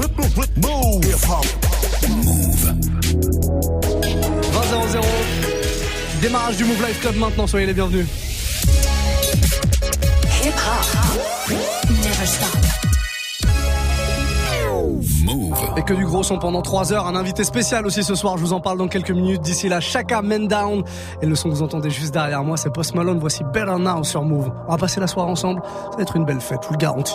Move. Move. 20 Démarrage du Move Life Club maintenant, soyez les bienvenus. Hip hop. Never stop. Et que du gros son pendant 3 heures. Un invité spécial aussi ce soir. Je vous en parle dans quelques minutes. D'ici là, Chaka Men Down. Et le son que vous entendez juste derrière moi, c'est Post Malone. Voici Better Now sur Move. On va passer la soirée ensemble. Ça va être une belle fête, je vous le garantis.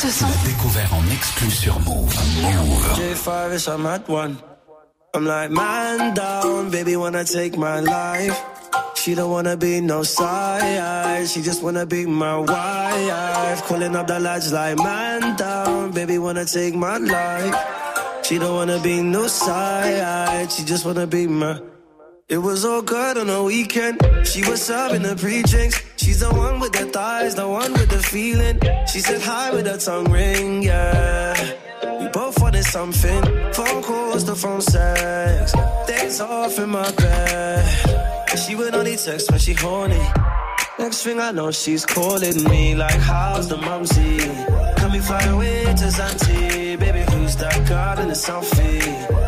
Ce son, découvert en exclu sur Move. Move. J5 is I'm at one. I'm like, man down, baby, wanna take my life. She don't wanna be no side, she just wanna be my wife. Calling up the lads like, man down, baby, wanna take my life. She don't wanna be no side, she just wanna be my. It was all good on the weekend. She was serving the pre-drinks. She's the one with the thighs, the one with the feeling. She said hi with her tongue ring, yeah. We both wanted something. Phone calls, the phone sex. Days off in my bed. She would only text when she horny. Next thing I know, she's calling me like, how's the mumsy? Can we fly away to Zanti? Baby, who's that girl in the selfie?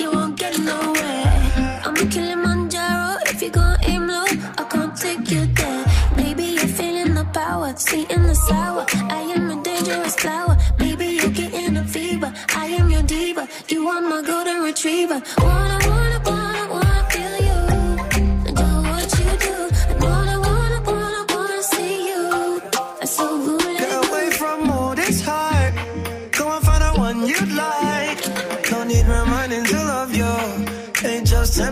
I'm a Kilimanjaro. If you gon' aim low, I can't take you there. Maybe you're feeling the power, sweet the sour. I am a dangerous flower. Maybe you're getting a fever. I am your diva. You want my golden retriever. Wanna, wanna, wanna,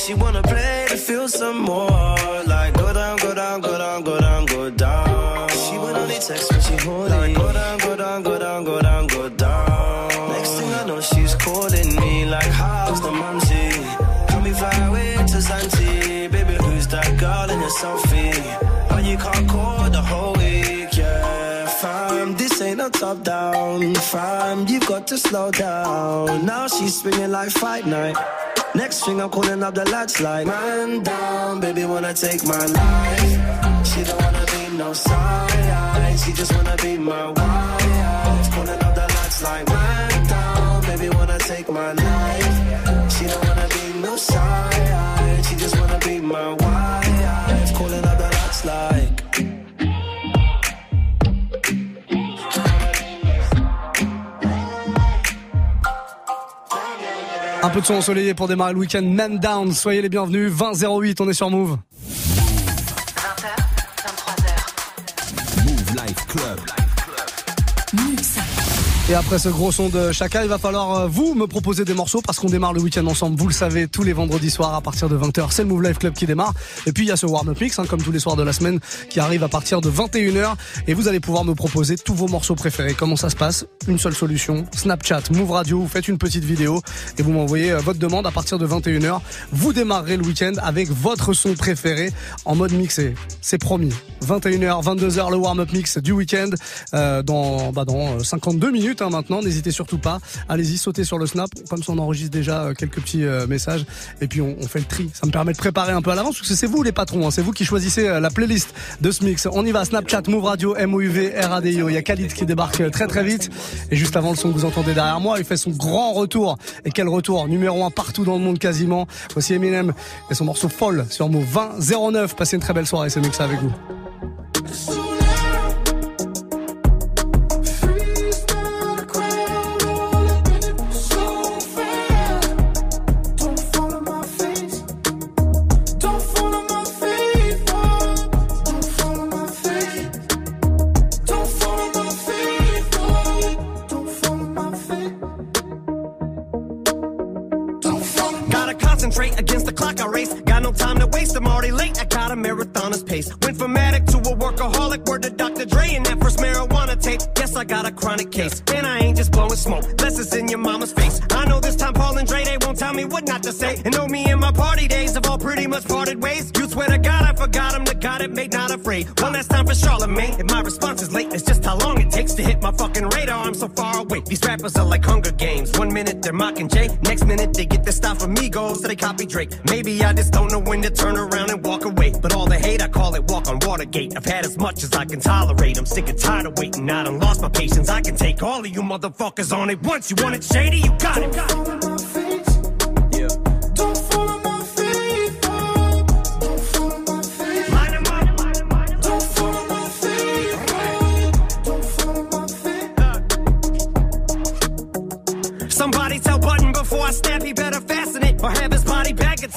She wanna play to feel some more. Like go down, go down, go down, go down, go down. She would only text when she horny. Like go down, go down, go down, go down, go down. Next thing I know, she's calling me like, how's the mumsy? Can we fly away to Zanti? Baby, who's that girl in your selfie? Top down, fam. you've got to slow down. Now she's swinging like fight night. Next thing I'm calling up the lights like, man down, baby wanna take my life. She don't wanna be no side, she just wanna be my wife. Calling up the lads like, man down, baby wanna take my life. She don't wanna be no side, she just wanna be my wife. Calling up the lads like. Un peu de son ensoleillé pour démarrer le week-end. Man down, soyez les bienvenus. 20-08, on est sur Move. Et après ce gros son de Chaka, il va falloir euh, vous me proposer des morceaux parce qu'on démarre le week-end ensemble. Vous le savez, tous les vendredis soirs à partir de 20h, c'est le Move Life Club qui démarre. Et puis il y a ce warm-up mix, hein, comme tous les soirs de la semaine, qui arrive à partir de 21h. Et vous allez pouvoir me proposer tous vos morceaux préférés. Comment ça se passe? Une seule solution, Snapchat, Move Radio, vous faites une petite vidéo et vous m'envoyez euh, votre demande à partir de 21h. Vous démarrerez le week-end avec votre son préféré en mode mixé. C'est promis. 21h, 22h, le warm-up mix du week-end euh, dans, bah, dans euh, 52 minutes hein, maintenant. N'hésitez surtout pas. Allez-y, sautez sur le snap. Comme ça, on enregistre déjà euh, quelques petits euh, messages et puis on, fait le tri. Ça me permet de préparer un peu à l'avance parce que c'est vous les patrons. hein. C'est vous qui choisissez euh, la playlist de ce mix. On y va. Snapchat, Move Radio, MOUV, RADIO. Il y a Khalid qui débarque très très vite. Et juste avant le son que vous entendez derrière moi, il fait son grand retour. Et quel retour? Numéro un partout dans le monde quasiment. Voici Eminem et son morceau Folle sur Move 20 09. Passez une très belle soirée. C'est mix avec vous. Pace. Went from addict to a workaholic, word to Dr. Dre and that first marijuana tape. Guess I got a chronic case. And I ain't just blowing smoke, less it's in your mama's face. I know this time Paul and Dre, they won't tell me what not to say. And know me and my party days pretty much parted ways. You swear to God I forgot him, the God it made not afraid. One last time for Charlemagne, If my response is late. It's just how long it takes to hit my fucking radar. I'm so far away. These rappers are like Hunger Games. One minute they're mocking Jay, next minute they get their stuff from Migos, so they copy Drake. Maybe I just don't know when to turn around and walk away. But all the hate, I call it walk on Watergate. I've had as much as I can tolerate. I'm sick and tired of waiting. Out. I done lost my patience. I can take all of you motherfuckers on it once. You want it shady? You got it.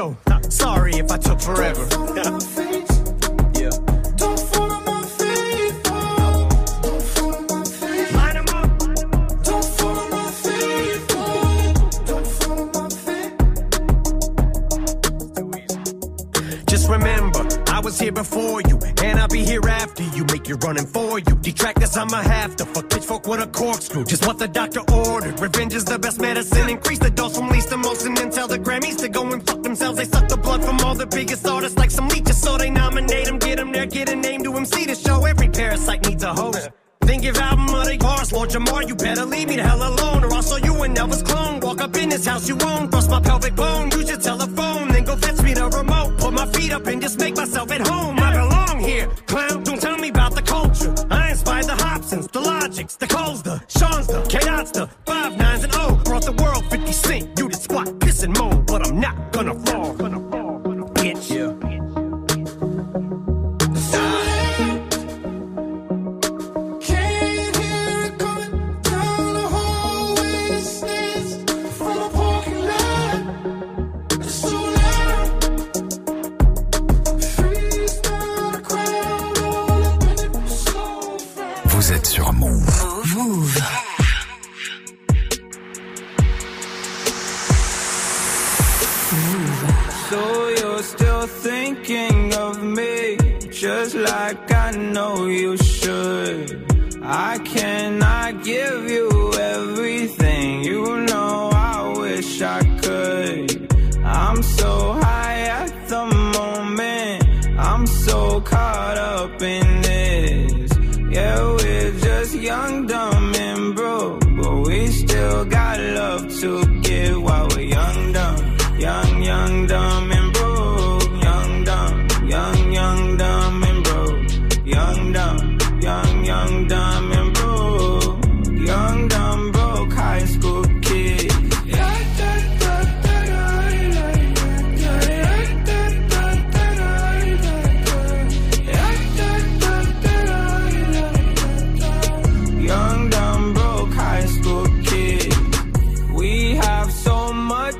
Show. Sorry if I took forever. yeah. Line 'em up. Just remember, I was here before you, and I'll be here after you. Make you running for you. Detractors, I'ma have to fuck pitchfork with a corkscrew. Just what the doctor ordered. Revenge is the best medicine. Increase the dose from least to a host. Think your album of the years, Lord Jamar, you better leave me the hell alone, or I'll show you an Elvis clone. Walk up in this house you own, bust my pelvic bone, use your telephone, then go fetch me the remote. Put my feet up and just make myself at home. I belong here, clown.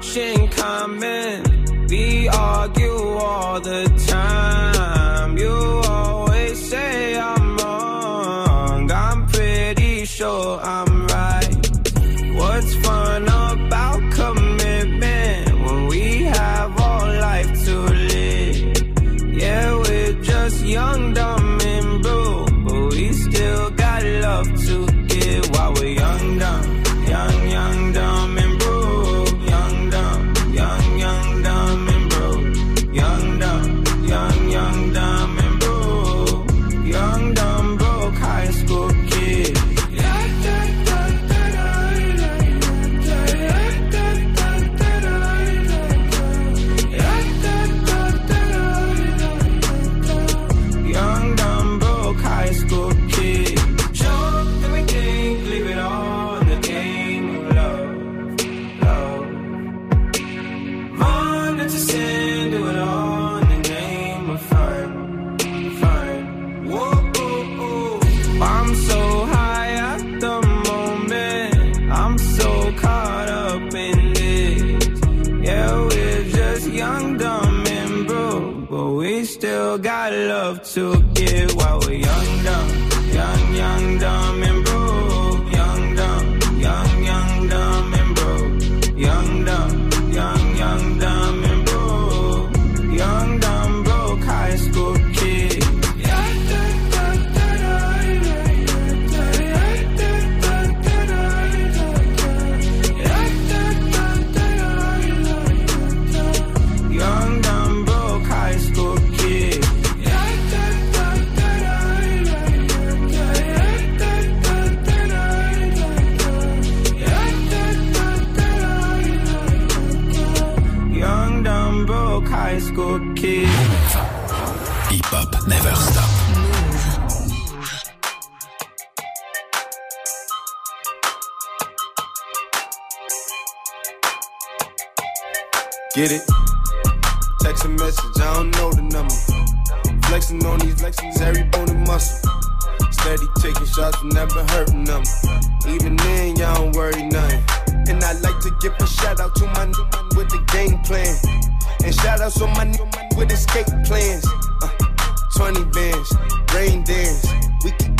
Much in. We argue all the time. You Get it? Text a message, I don't know the number. Flexing on these flexing, every bone and muscle. Steady taking shots, never hurting them. Even then, y'all don't worry nothing. And I like to give a shout out to my new with the game plan. And shout out to my new with escape plans. Uh, 20 bands, rain dance. We can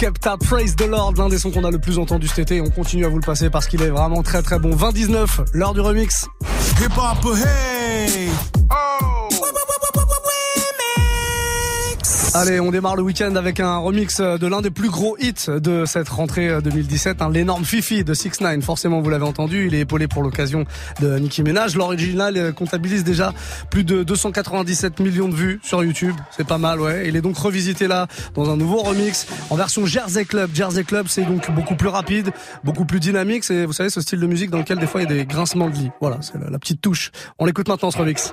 Skepta, Tap, Praise the Lord, l'un des sons qu'on a le plus entendu cet été. On continue à vous le passer parce qu'il est vraiment très très bon. 20-19, l'heure du remix. Hip hop, hey! Allez, on démarre le week-end avec un remix de l'un des plus gros hits de cette rentrée 2017, hein, l'énorme Fifi de 6 9 Forcément, vous l'avez entendu, il est épaulé pour l'occasion de Nicki Minaj. L'original comptabilise déjà plus de 297 millions de vues sur YouTube. C'est pas mal, ouais. Il est donc revisité là dans un nouveau remix en version Jersey Club. Jersey Club, c'est donc beaucoup plus rapide, beaucoup plus dynamique. C'est, vous savez, ce style de musique dans lequel des fois il y a des grincements de lit. Voilà, c'est la, la petite touche. On l'écoute maintenant ce remix.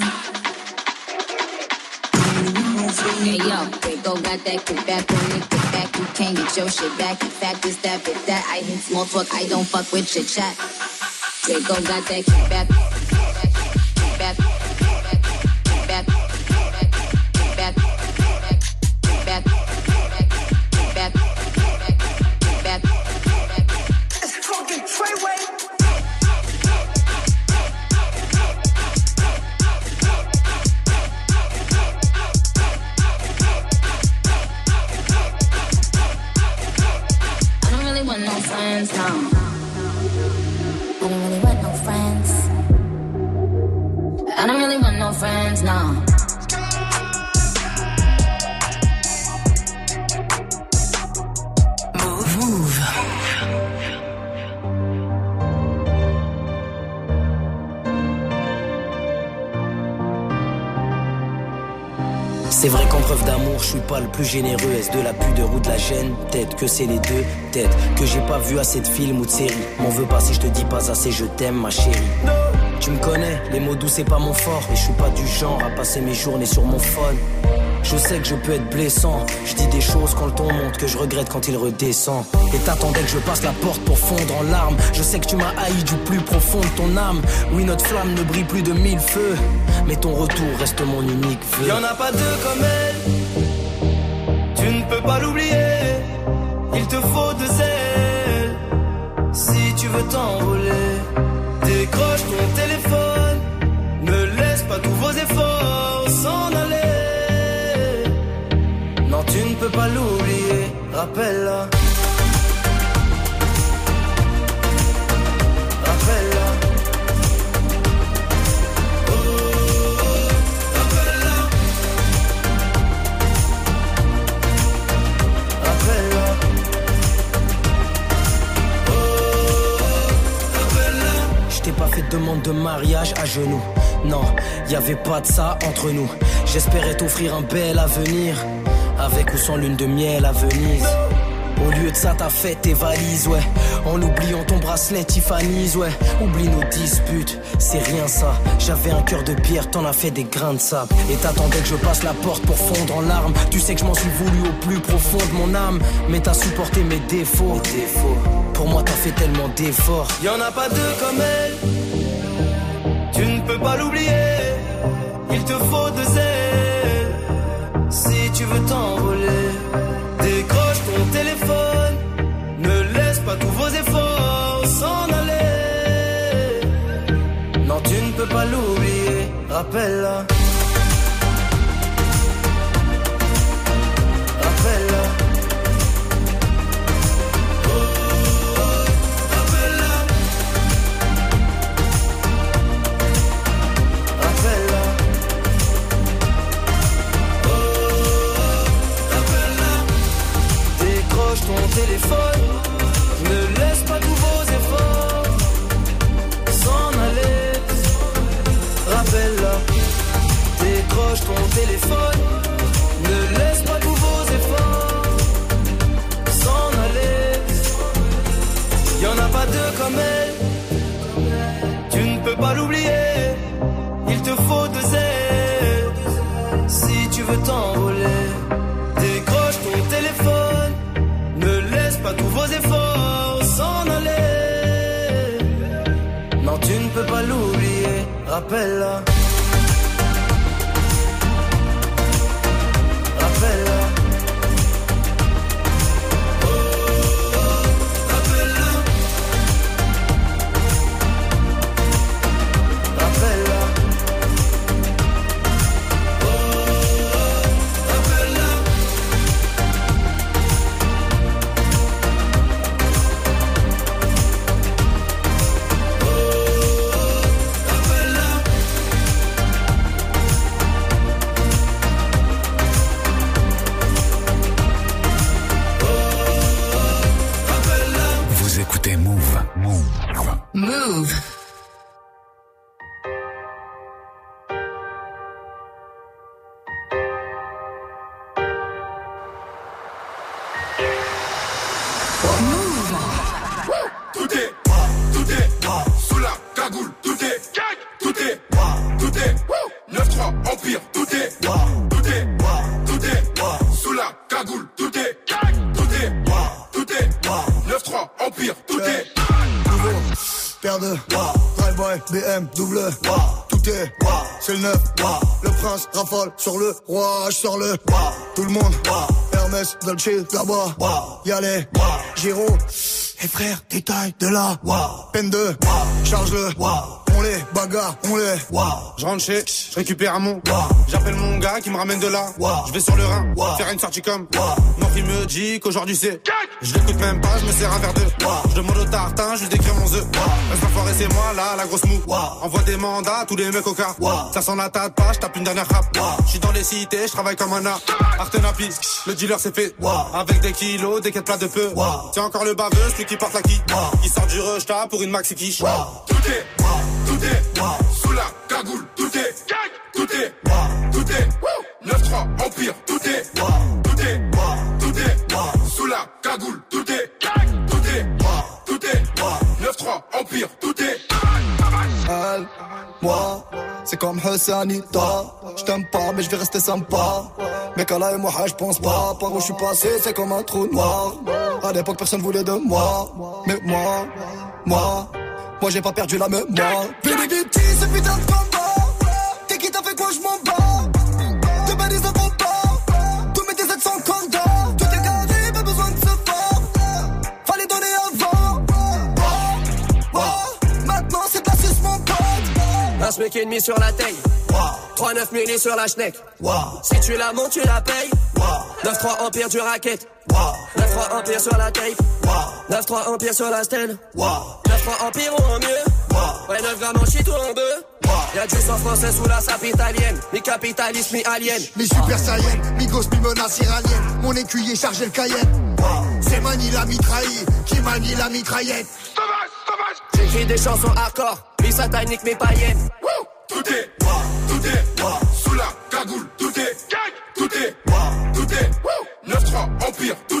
Hey yo, go got that kick back on it, kick back. You can't get your shit back. In fact, it's that bit that I hit small talk. I don't fuck with your chat. They go got that kick back, kick back, kick généreux. Est-ce de la pudeur ou de la gêne? Peut-être que c'est les deux. Peut-être que j'ai pas vu assez de films ou de séries. M'en veux pas si je te dis pas assez, je t'aime, ma chérie. Tu me connais, les mots doux c'est pas mon fort. Et je suis pas du genre à passer mes journées sur mon phone. Je sais que je peux être blessant. Je dis des choses quand le ton monte que je regrette quand il redescend. Et t'attendais que je passe la porte pour fondre en larmes. Je sais que tu m'as haï du plus profond de ton âme. Oui, notre flamme ne brille plus de mille feux. Mais ton retour reste mon unique vœu. Y en a pas deux comme elle. Tu ne peux pas l'oublier. Il te faut deux ailes. Si tu veux t'envoler, décroche ton téléphone. Ne laisse pas tous vos efforts s'en aller. Non, tu ne peux pas l'oublier. Rappelle-la. De mariage à genoux. Non, y avait pas de ça entre nous. J'espérais t'offrir un bel avenir. Avec ou sans lune de miel à Venise. Au lieu de ça, t'as fait tes valises, ouais. En oubliant ton bracelet Tiffany's, ouais. Oublie nos disputes, c'est rien ça. J'avais un cœur de pierre, t'en as fait des grains de sable. Et t'attendais que je passe la porte pour fondre en larmes. Tu sais que je m'en suis voulu au plus profond de mon âme. Mais t'as supporté mes défauts. Mes défauts. Pour moi, t'as fait tellement d'efforts. Y en a pas deux comme elle. Tu ne peux pas l'oublier. Il te faut deux ailes. Si tu veux t'envoler, décroche ton téléphone. Ne laisse pas tous vos efforts s'en aller. Non, tu ne peux pas l'oublier. Rappelle-la. Ne laisse pas tous vos efforts s'en aller. Rappelle-la. Décroche ton téléphone. Ne laisse pas tous vos efforts s'en aller. Y en a pas deux comme elle. Tu ne peux pas l'oublier. Il te faut deux ailes. Si tu veux t'envoler, l'oublier. Rafale sur le roi Je sors le, tout le monde Hermès, Dolce, là-bas. Y'allez, Giro Et frère, détail de là. Peine de, charge-le On les bagarre, on les Je rentre chez, je récupère un mon. J'appelle mon gars qui me ramène de là. Je vais sur le Rhin, faire une sortie comme. Mon il me dit qu'aujourd'hui c'est. Je l'écoute même pas, je me sers un verre de. Je demande au tartin, je lui décris mon œuf. Forêt c'est moi là, la grosse mou. Envoie des mandats à tous les mecs au car. Ça sent la tête pas, je tape une dernière rap. Je suis dans les cités, je travaille comme un art. Artenapi, le dealer c'est fait. Avec des kilos, des quêtes plats de peu. C'est encore le baveux, celui qui porte la qui. Il sort du rush pour une maxi quiche. Tout est, tout est, sous la cagoule, tout est, tout est, tout est, 9-3, Empire, tout est, tout est, tout est, sous la cagoule, tout est, tout est, tout est, 9-3, Empire, tout est. Elle, moi, c'est comme Hassanita. Je t'aime pas, mais je vais rester sympa. Mais là et moi, je pense pas. Par où je suis passé, c'est comme un trou noir. À l'époque, personne voulait de moi. Mais moi, moi, moi, j'ai pas perdu la mémoire. Vérité, ce putain de combat. Un smic et demi sur la taille. 3-9 milli sur la schneck. Si tu la montes, tu la payes. 9-3 empire du racket. 9-3 empire sur la tape. 9-3 empire sur la stèle. 9-3 empire ou en mieux. Ouais, 9 grammes en shit ou en deux. Y'a du sang français sous la sape italienne. Mi capitaliste, mi alien. Mi super saiyan, mi gosse, mi menace iranienne. Mon écuyer chargé le Cayenne. C'est Mani la mitraille, qui manie la mitraillette? J'écris des chansons hardcore. Mi satanique, mi païenne. Tout est, tout est, sous la cagoule, tout est, tout est, tout est, 9-3, Empire, tout est, tout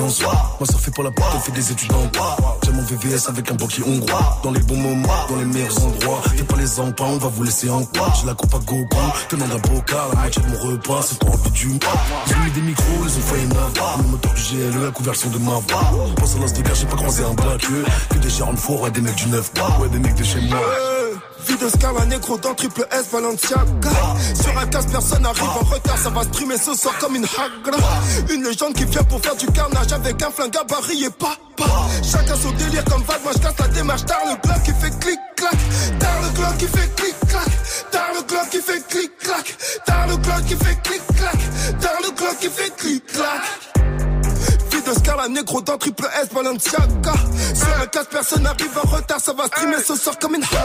en. Moi, ça fait pour la porte, on fait des études en droit. J'ai mon VVS avec un banquier hongrois. Dans les bons moments, dans les meilleurs endroits. Fais pas les empans, on va vous laisser en quoi. J'ai la coupe à gogo, tenant d'un bocal. La moitié de mon repas, c'est pour envie du ont mis des micros, ils ont failli neuf. Le moteur du GLE, la conversion de ma voix. Pense à l'as j'ai pas croisé un black. Que des Sharon Four, ouais, des mecs du 9. Ouais, des mecs de chez moi. Vie de Scala négro dans triple S Balenciaga Sur un casse personne arrive en retard Ça va streamer ce soir comme une hagra. Une légende qui vient pour faire du carnage Avec un flingue à baril et pas Chacun son délire comme vague Moi je casse la démarche. Tard le glock qui fait clic clac. Tard le glock qui fait clic clac. Tard le glock qui fait clic clac. Tard le glock qui fait clic clac. Tard le glock qui fait clic Vie de Scala négro dans triple S Balenciaga Sur un casse personne arrive en retard Ça va streamer ce soir comme une hagra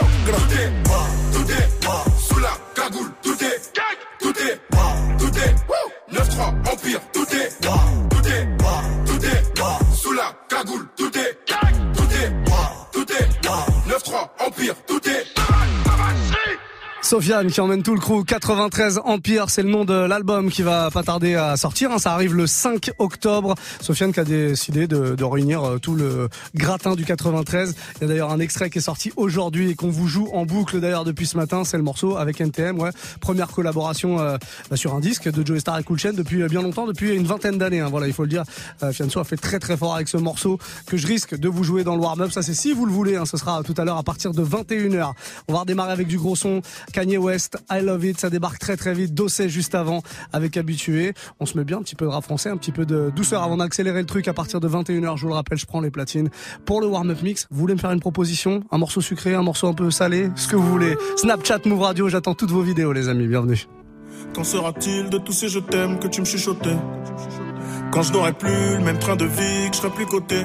Tout est, sous la cagoule, tout est, tout est, tout est, 9-3, Empire, tout est, tout est, tout est, sous la cagoule, tout est, tout est, tout est, 9-3, Empire, tout est. Sofiane qui emmène tout le crew 93 Empire, c'est le nom de l'album qui va pas tarder à sortir. hein. Ça arrive le 5 octobre. Sofiane qui a décidé de, réunir euh, tout le gratin du 93. Il y a d'ailleurs un extrait qui est sorti aujourd'hui et qu'on vous joue en boucle d'ailleurs depuis ce matin. C'est le morceau avec NTM. Première collaboration euh, sur un disque de Joey Star et Cool Chain depuis euh, bien longtemps, depuis une vingtaine d'années. hein. Voilà, il faut le dire. Euh, a fait très très fort avec ce morceau que je risque de vous jouer dans le warm-up. Ça c'est si vous le voulez. hein. Ce sera tout à l'heure à partir de 21h. On va redémarrer avec du gros son. Kanye West, I Love It, ça débarque très très vite. Dossé juste avant avec Habitué. On se met bien un petit peu de rap français, un petit peu de douceur avant d'accélérer le truc à partir de 21h. Je vous le rappelle, je prends les platines pour le warm-up mix. Vous voulez me faire une proposition? Un morceau sucré, un morceau un peu salé? Ce que vous voulez. Snapchat, Move Radio, j'attends toutes vos vidéos les amis. Bienvenue. Qu'en sera-t-il de tous ces je t'aime que tu me chuchotais? Quand je n'aurai plus le même train de vie, que je serai plus coté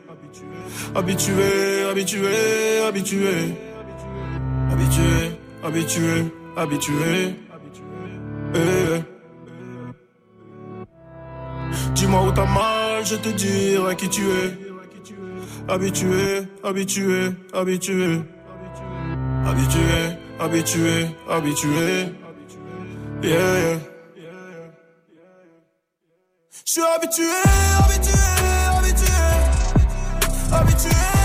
habitué, habitué. Habitué, habitué, habitué. Eh. Dis-moi où t'as mal, je te dirai qui tu es. Habitué, habitué, habitué. Habitué, habitué, habitué. Yeah. Je suis habitué, habitué, habitué. Habitué,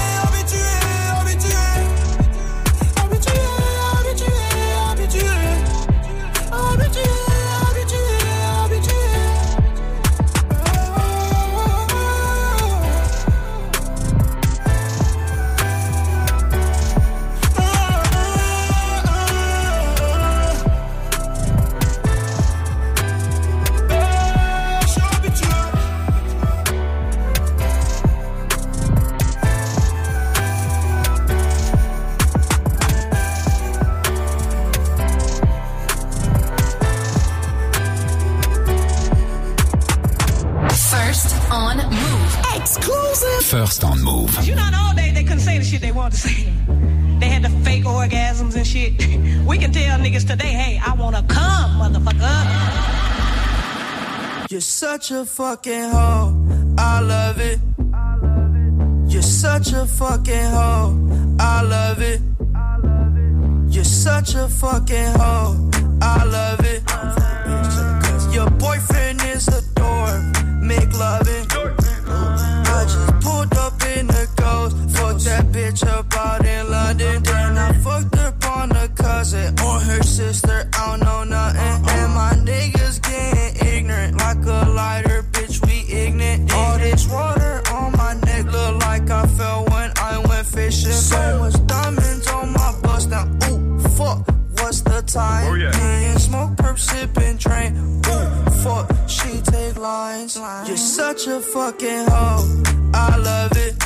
First on Move. You know, in all day they couldn't say the shit they wanted to say. They had the fake orgasms and shit. We can tell niggas today, hey, I wanna come, motherfucker. You're such a fucking hoe. I love it. You're such a fucking hoe. I love it. You're such a fucking hoe. I love it. Your boyfriend is a dork. Make loving. I that bitch up out in London. Then I fucked up on a cousin or her sister. I don't know nothing. And my niggas getting ignorant like a lighter, bitch. We ignorant. All this water on my neck look like I fell when I went fishing. So much diamonds on my bust now. Ooh, fuck. What's the time? Oh, yeah. Getting smoke, perp, sipping, train. Ooh, fuck. She take lines. You're such a fucking hoe. I love it.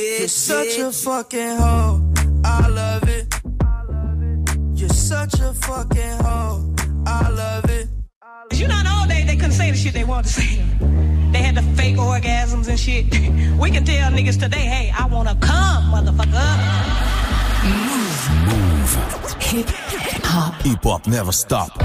You're such a fucking hoe. I love it. You're such a fucking hoe. I love it. You know, in the old days they couldn't say the shit they wanted to say. They had the fake orgasms and shit. We can tell niggas today, hey, I wanna come, motherfucker. Move. Hip hop. Hip hop never stop.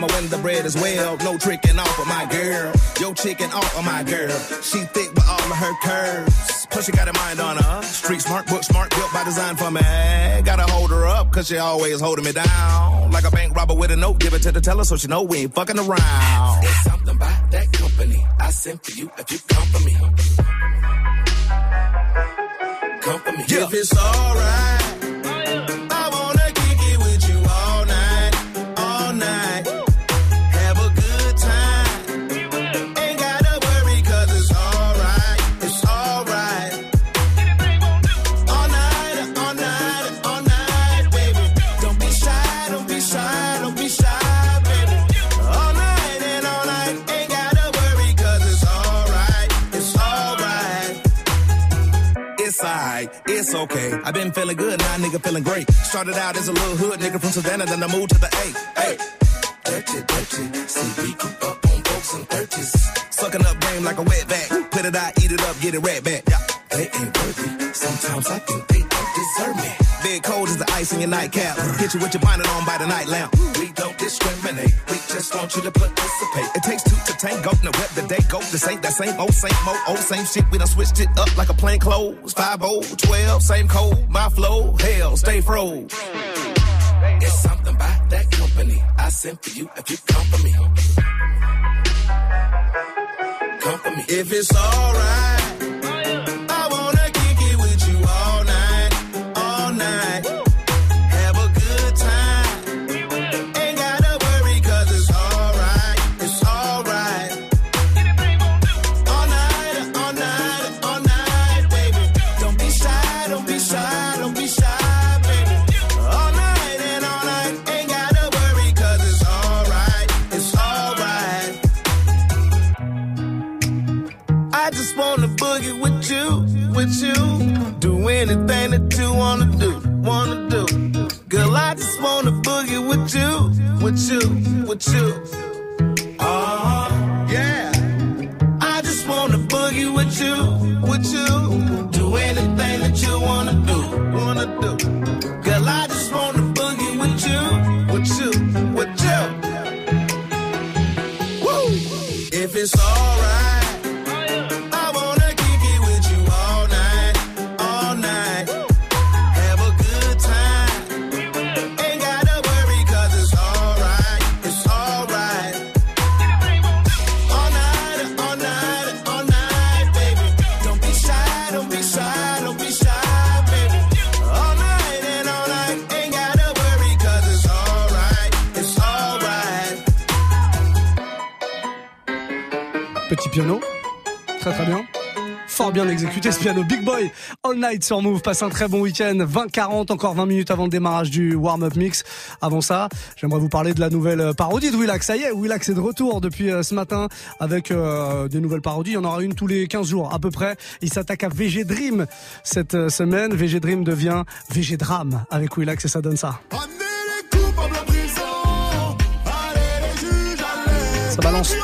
The load and I'ma win the bread as well. No tricking off of my girl. Yo, chicken off of my girl. She thick with all of her curves. Plus, she got a mind on her. Street smart, book smart, built by design for me. Gotta hold her up, cause she always holding me down. Like a bank robber with a note, give it to the teller so she know we ain't fucking around. It's something about that company. I sent for you if you come for me. Come for me. If it's alright, It's alright, it's okay. I've been feeling good, now nigga feeling great. Started out as a little hood nigga from Savannah, then I moved to the A. Hey. Dirty, dirty. See, we grew up on books and thirties. Sucking up game like a wet back. Put it out, eat it up, get it right back. Yeah. They ain't worthy. Sometimes I think they don't deserve me. Big cold as the ice in your nightcap. Hit you with your bonnet on by the night lamp. We don't discriminate. We just want you to participate. It takes two to tango. Now web the day go. This ain't that same old, same old, old, same shit. We done switched it up like a plain clothes. 5 12, same code. My flow, hell, stay froze. It's something about that company. I sent for you if you come for me. Come for me. If it's alright, with you, with you. Uh, yeah. I just wanna boogie with you, with you. Do anything that you wanna do, wanna do. Petit piano. Très très bien. Fort bien exécuté ce piano. Big Boy, All Night sur Move. Passe un très bon week-end. 20-40, encore 20 minutes avant le démarrage du warm-up mix. Avant ça, j'aimerais vous parler de la nouvelle parodie de Willax. Ça y est, Willax est de retour depuis euh, ce matin avec euh, des nouvelles parodies. Il y en aura une tous les 15 jours à peu près. Il s'attaque à VG Dream cette euh, semaine. VG Dream devient VG Drame avec Willax et ça donne ça. Ça balance.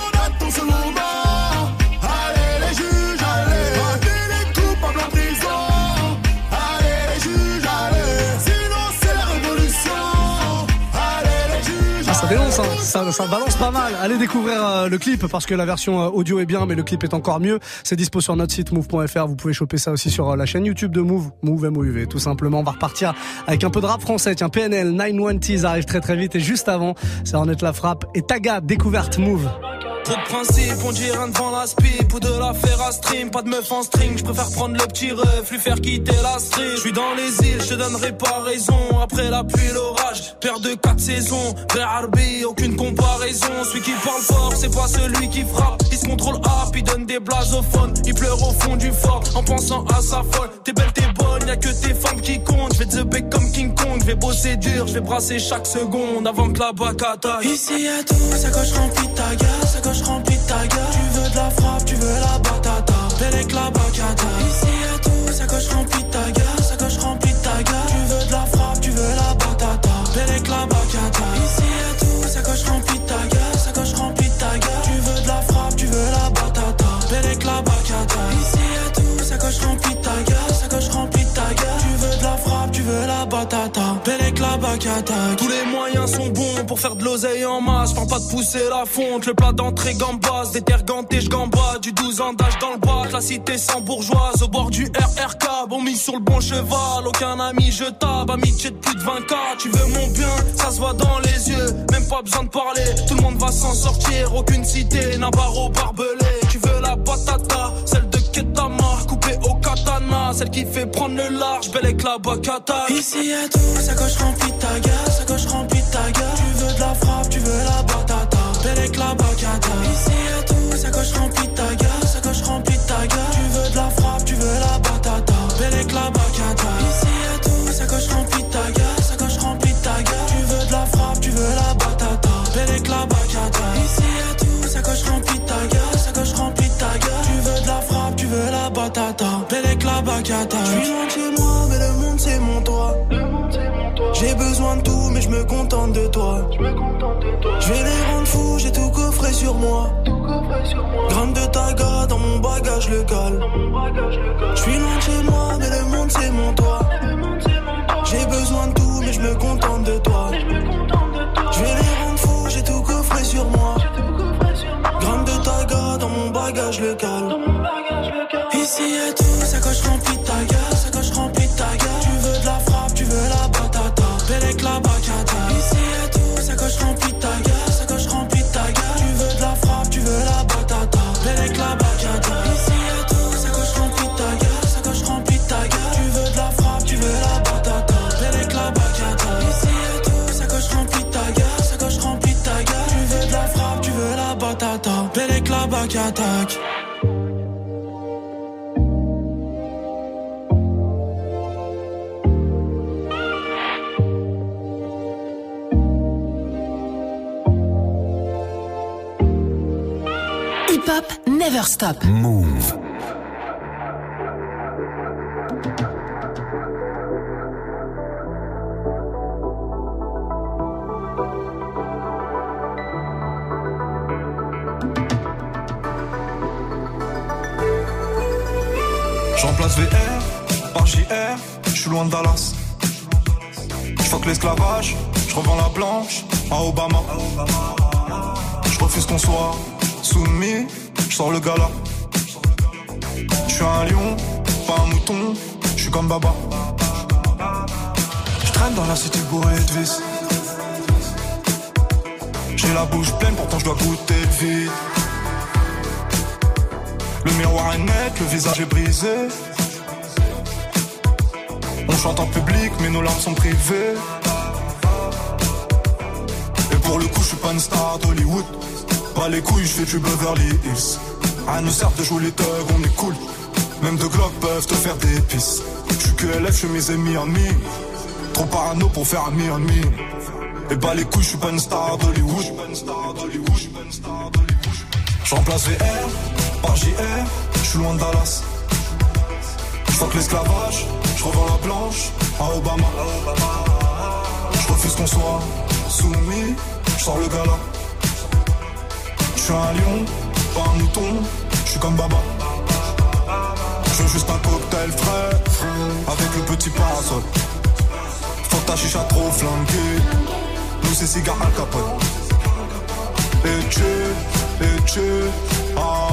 Ça, ça balance pas mal. Allez découvrir euh, le clip parce que la version euh, audio est bien, mais le clip est encore mieux. C'est dispo sur notre site move.fr. Vous pouvez choper ça aussi sur euh, la chaîne YouTube de Move, Move MOUV. Tout simplement, on va repartir avec un peu de rap français. Tiens, PNL, 910 arrive très très vite et juste avant, c'est Ornette la frappe et Taga, découverte Move. En comparaison. Celui qui parle fort, c'est pas celui qui frappe. Il se contrôle up, il donne des blasophones, il pleure au fond du fort en pensant à sa folle. T'es belle, t'es bonne, y'a que tes femmes qui comptent. Je vais te bec comme King Kong, je vais bosser dur, je vais brasser chaque seconde avant que la bac. Ici y'a tout, ça coche remplie de ta gueule, ça coche remplie de ta gueule. Tu veux de la frappe, tu veux la batata, belle avec la. Tous les moyens sont bons pour faire de l'oseille en masse. Prends pas de pousser la fonte, le plat d'entrée gambas, des terres gantées, je gambade. Du 12 ans d'âge dans le bas, la cité sans bourgeoise, au bord du RRK. Bon mis sur le bon cheval, aucun ami je tape, amitié de plus de 20k. Tu veux mon bien, ça se voit dans les yeux, même pas besoin de parler. Tout le monde va s'en sortir, aucune cité n'a barreau barbelé. Tu veux la batata, celle de celle qui fait prendre le large, belle avec la bacata. Ici y'a tout, ça coche remplie de ta gueule, ça coche remplie de ta gueule. Tu veux de la frappe, tu veux la batata, belle avec la bacata. Ici y'a tout, ça coche remplie de ta gueule, Je suis loin de chez moi, mais le monde c'est mon toit. J'ai besoin de tout, mais je me contente de toi. Je vais les rendre fous, j'ai tout coffré sur moi. Gramme de taga dans mon bagage local. Je suis loin de chez moi, mais le monde c'est mon toit. J'ai besoin de tout, mais je me contente de toi. Je vais les rendre fous, j'ai tout coffré sur moi. Gramme de taga dans mon bagage local. Ici y'a tout, ça coche remplie de ta gueule, est. On chante en public, mais nos larmes sont privées. Et pour le coup, je suis pas une star d'Hollywood. Pas les couilles, je fais du Beverly Hills. À nous sert de jouer les thugs, on est cool. Même deux glocks peuvent te faire des pisses. Je suis que LF, je mes amis en mi. Trop parano pour faire un mi en mi. Et bah les couilles, je suis pas une star d'Hollywood. Je remplace VR par JR, suis loin de Dallas. Je fuck l'esclavage, je revends la blanche à Obama. Je refuse qu'on soit soumis, je sors le gala. Je suis un lion, pas un mouton, je suis comme Baba. Je veux juste un cocktail frais, avec le petit parasol. Faut que ta chicha trop flanquée. Nous c'est cigare Al Capone. Et tu, et tu, ah.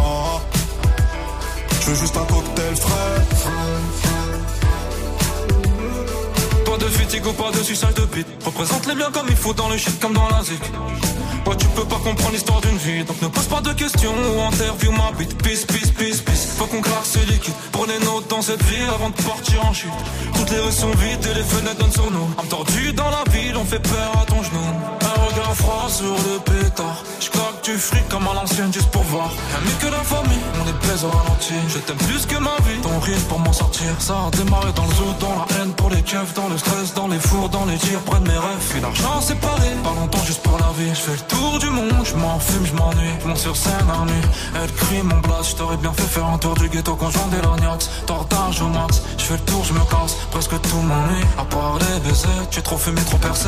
Juste un cocktail frais. Pas de fatigue pas de suçage de bite. Représente les biens comme il faut dans le shit comme dans la zik. Ouais, tu peux pas comprendre l'histoire d'une vie, donc ne pose pas de questions ou interview ma bite. Peace, peace, peace, peace. Faut qu'on claque ce liquide. Prenez note dans cette vie avant de partir en chute. Toutes les rues sont vides et les fenêtres donnent sur nous. Âme tordu dans la ville, on fait peur à ton genou. Un regard froid sur le pétard. J'claque du fric comme à l'ancienne juste pour voir. Rien mieux que la famille, on est plaise au ralenti. Je t'aime plus que ma vie, ton rire pour m'en sortir. Ça a démarré dans le zoo, dans la haine pour les keufs, dans le stress, dans les fours, dans les tirs, près de mes rêves. Puis l'argent séparé, pas longtemps juste pour la vie. Je fais le tour du monde, je m'en fume, je m'ennuie. Mon sur scène à nuit, elle crie mon blast. Je t'aurais bien fait faire un tour du ghetto j'en des lorgnax. Tortage au max, je fais le tour, je me casse. Presque tout m'ennuie, à part les baisers. Tu es trop fumé, trop percé.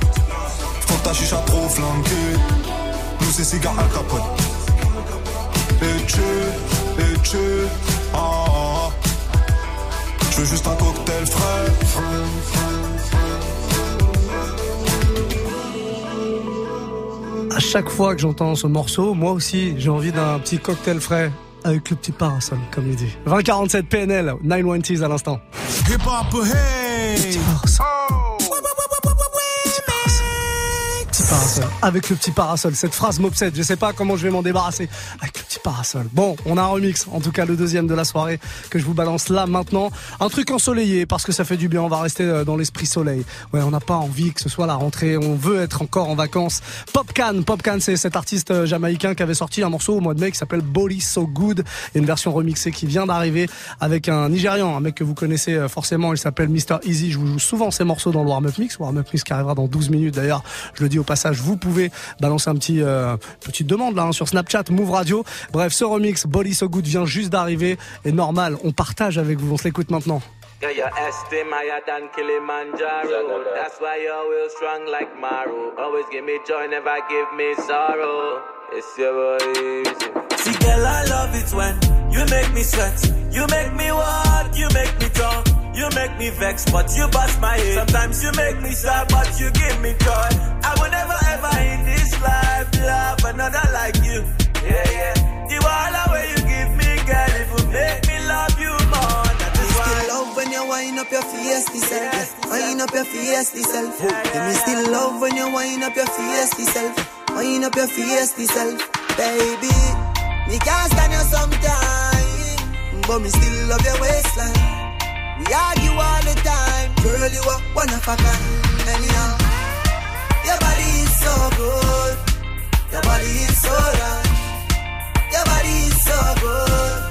Ta chicha trop flanquée, nous c'est cigare Al Capone. Et tu, et tu, ah, ah, ah. Je veux juste un cocktail frais. À chaque fois que j'entends ce morceau, moi aussi, j'ai envie d'un petit cocktail frais avec le petit parasol, comme il dit. 2047 PNL, 910 à l'instant. Hip hop, hey! Petit parasol. Petit Avec le petit parasol. Cette phrase m'obsède. Je sais pas comment je vais m'en débarrasser. Parasol. Bon, on a un remix. En tout cas, le deuxième de la soirée que je vous balance là maintenant. Un truc ensoleillé parce que ça fait du bien. On va rester euh, dans l'esprit soleil. Ouais, on n'a pas envie que ce soit la rentrée. On veut être encore en vacances. Popcan. Popcan, c'est cet artiste euh, jamaïcain qui avait sorti un morceau au mois de mai qui s'appelle Body So Good. Une version remixée qui vient d'arriver avec un Nigérian, un mec que vous connaissez euh, forcément. Il s'appelle Mr. Easy. Je vous joue souvent ces morceaux dans le warm-up mix. Warm-up mix qui arrivera dans 12 minutes d'ailleurs. Je le dis au passage, vous pouvez balancer un petit euh, petite demande là hein, sur Snapchat, Move Radio. Bref, ce remix Body So Good vient juste d'arriver et normal, on partage avec vous. On se l'écoute maintenant. Yeah, you're esteem higher than Kilimanjaro. That's why you're real strong like Maru. Always give me joy, never give me sorrow. It's your easy. See, girl, I love it when you make me sweat. You make me walk, you make me talk. You make me vex, but you bust my head. Sometimes you make me sad, but you give me joy. I will never ever in this life love another like you. Yeah, yeah. Make me love you more. That is why. Still love when you wind up your fiesty self. Wind up your fiesty self. Give me still love when you wind up your fiesty self. Wind up your fiesty self. Baby, me can't stand you sometime. But me still love your waistline. We argue all the time. Girl, you are one of a kind. Anyhow, your body is so good. Your body is so right. Your body is so good.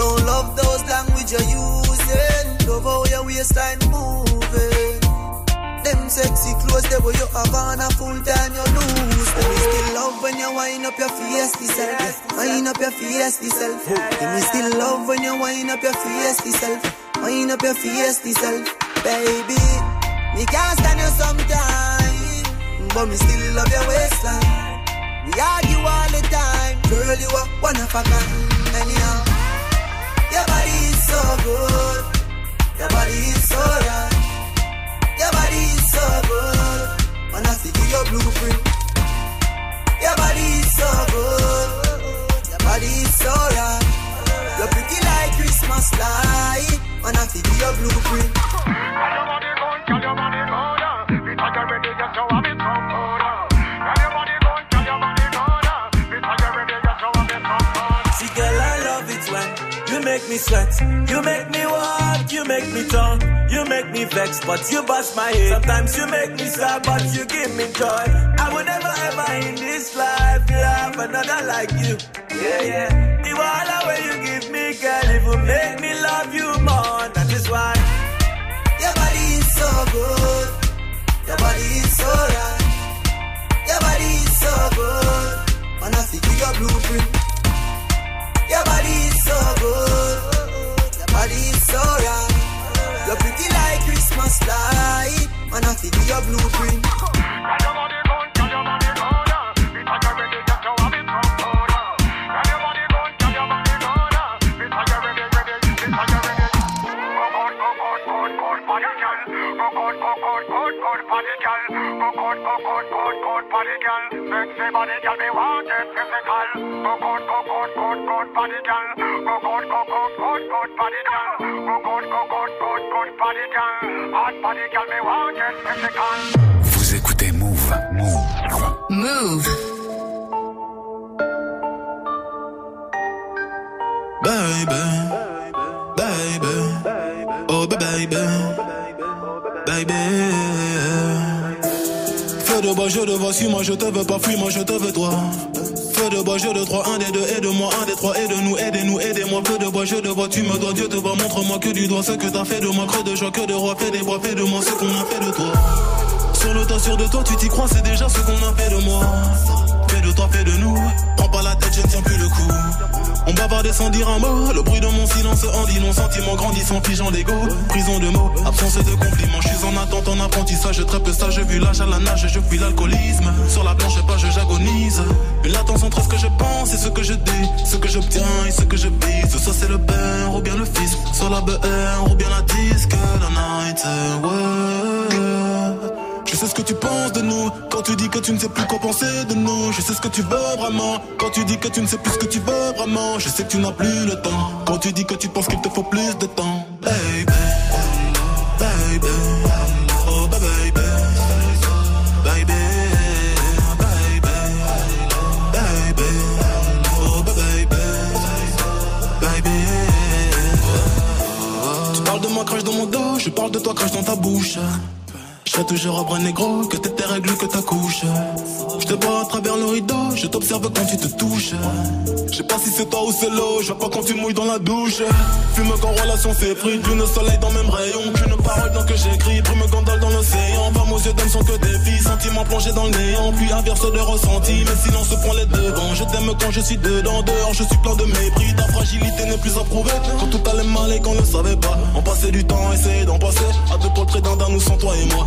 Don't love those language you're using. Love how your waistline moving. Them sexy clothes, they were you have on a full time you lose. Them still love when you wind up your fiesty self. Wind up your fiesty self. Me still love when you wind up your fiesty self. Wind up your fiesty self, baby. Me can't stand you sometime, but me still love your waistline. We argue all the time, girl. You are one of a kind. Anyhow, your body is so good. Your body is so right. Your body is so good. Wanna see your blueprint. Your body is so good. Your body is so right. You're pretty like Christmas light. Wanna see your blueprint. Make me sweat. You make me walk, you make me talk. You make me vex, but you bust my head. Sometimes you make me sad, but you give me joy. I would never ever in this life love another like you. Yeah, yeah. The water where you give me, girl, it will make me love you more. That is why. Your body is so good. Your body is so right. Your body is so good. Man, I see your blueprint. Your body is so good. Your body is so right. You're pretty like Christmas light. Man, I see your blueprint. Vous écoutez Move. Move. Move. Baby, baby, oh baby, baby. Feu de bois, je te vois, si moi je te veux pas, fuis moi je te veux toi. Feu de bois, je de trois, un des deux, aide-moi, un des trois, aide-nous, aidez-nous, aidez-moi. Feu de bois, je te vois, tu me dois, Dieu te voit, montre-moi que du doigt ce que t'as fait de moi, creux de joie, que de roi, fais des bois, fais de moi ce qu'on a fait de toi. Sur le tas, sûr de toi, tu t'y crois, c'est déjà ce qu'on a fait de moi. Fais de toi, fais de nous. Prends pas la tête, je ne tiens plus le coup. On bavardait sans dire un mot. Le bruit de mon silence en dit non. Sentiment grandissant, figeant d'ego. Prison de mots, absence de compliments. Je suis en attente, en apprentissage. Très peu sage, vu l'âge à la nage. Je fuis l'alcoolisme. Sur la planche page, j'agonise. Une latence ce que je dis. Ce que j'obtiens et ce que je vise. Soit c'est le père ou bien le fils. Soit la BR ou bien la disque. La night, ouais. Je sais ce que tu penses de nous Quand tu dis que tu ne sais plus quoi penser de nous Je sais ce que tu veux vraiment Quand tu dis que tu ne sais plus ce que tu veux vraiment Je sais que tu n'as plus le temps Quand tu dis que tu penses qu'il te faut plus de temps Baby dos Je parle de toi fais toujours un bras négro, que t'es tes règles, que ta couche. Je te vois à travers le rideau, je t'observe quand tu te touches. Je sais pas si c'est toi ou c'est l'eau, je vois pas quand tu mouilles dans la douche. Fume quand relation s'effrite, lune soleil dans même rayon. Qu'une parole dans que j'écris, brume gondole dans l'océan. Femmes aux yeux d'homme sont que des filles, sentiments plongés dans le néant. Puis inverse de ressenti, mais silence prend les devants. Je t'aime quand je suis dedans, dehors je suis plein de mépris. Ta fragilité n'est plus à prouver. Quand tout allait mal et qu'on ne savait pas, on passait du temps, essayer d'en passer. À deux portraits d'un d'un nous sans toi et moi.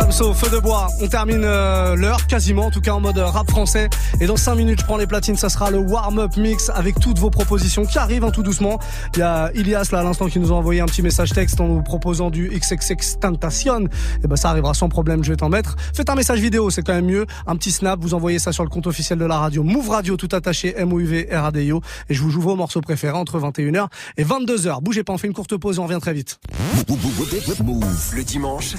Damso, feu de bois. On termine euh, l'heure quasiment, en tout cas en mode rap français. Et dans 5 minutes, je prends les platines. Ça sera le warm-up mix avec toutes vos propositions qui arrivent hein, tout doucement. Il y a Ilias là à l'instant qui nous a envoyé un petit message texte en nous proposant du XXX Tentation. Et ben ça arrivera sans problème. Je vais t'en mettre. Faites un message vidéo, c'est quand même mieux. Un petit snap. Vous envoyez ça sur le compte officiel de la radio. Move Radio tout attaché. M O U V R A D I O. Et je vous joue vos morceaux préférés entre 21h et 22h. Bougez pas. On fait une courte pause. On revient très vite. Move. Le dimanche,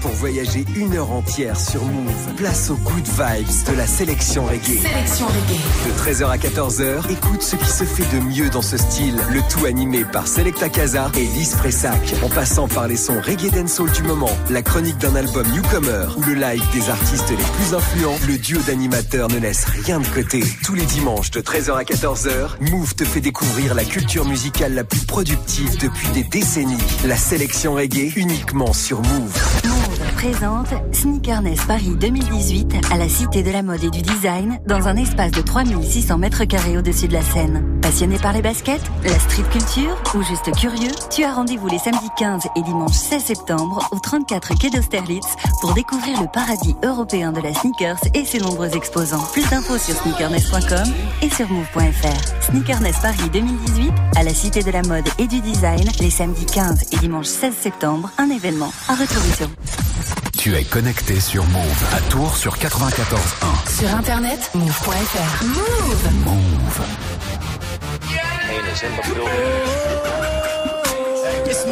pour voyager une heure entière sur Move. Place aux good vibes de la sélection reggae. Sélection reggae. De 13h à 14h, écoute ce qui se fait de mieux dans ce style. Le tout animé par Selecta Casa et Lise Pressac. En passant par les sons reggae dancehall du moment, la chronique d'un album newcomer ou le live des artistes les plus influents, le duo d'animateurs ne laisse rien de côté. Tous les dimanches de 13h à 14h, Move te fait découvrir la culture musicale la plus productive depuis des décennies. La sélection reggae uniquement sur Move. Présente Sneakerness Paris 2018 à la Cité de la mode et du design dans un espace de 3600 mètres carrés au-dessus de la Seine. Passionné par les baskets, la street culture ou juste curieux Tu as rendez-vous les samedis 15 et dimanche 16 septembre au 34 quai d'Austerlitz pour découvrir le paradis européen de la sneakers et ses nombreux exposants. Plus d'infos sur sneakerness.com et sur move.fr. Sneakerness Paris 2018 à la Cité de la mode et du design les samedis 15 et dimanche 16 septembre, un événement à retrouver sur Tu es connecté sur Move à Tours sur 94.1. Sur internet, move.fr. Move. Move. It's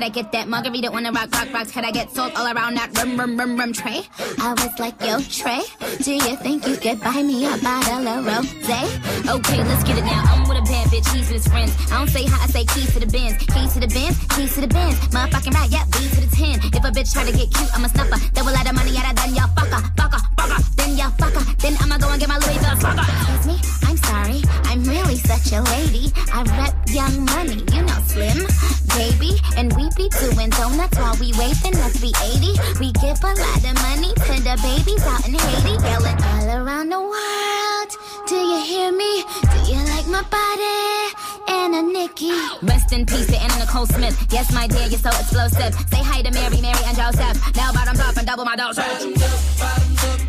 Can I get that Margarita on the rock, rock, rocks? Can I get salt all around that rum, rum, rum, rum tray? I was like, yo, Trey, do you think you could buy me a bottle of rosé? Okay, let's get it now. I'm with a bad bitch, he's with his friends. I don't say hi, I say keys to the bins. Keys to the bins, keys to the bins. Motherfucking right, yeah, B to the 10. If a bitch try to get cute, I'm a snuffer. A lot of money at her, then y'all fucker, fucker, fucker. Then y'all fucker. Then I'ma go and get my Louis Vuitton. Excuse me, sorry. I'm really such a lady. I rep young money, you know, slim, baby. And we be doing donuts while we waving, let's be 80. We give a lot of money to the babies out in Haiti, yelling all around the world. Do you hear me? Do you like my body? Anna Nikki. Rest in peace to Anna Nicole Smith. Yes, my dear, you're so explosive. Say hi to Mary, Mary, and Joseph. Now bottoms up and double my dose. Bottoms up, bottoms up.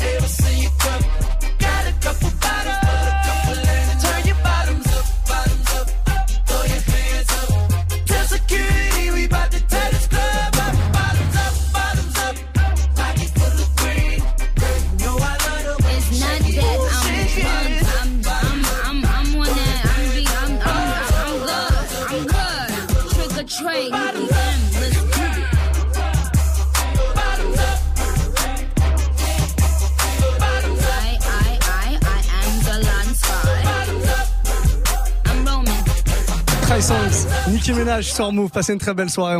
Ever see you cup? Got a couple Nicki Ménage sur Move. Passez une très belle soirée.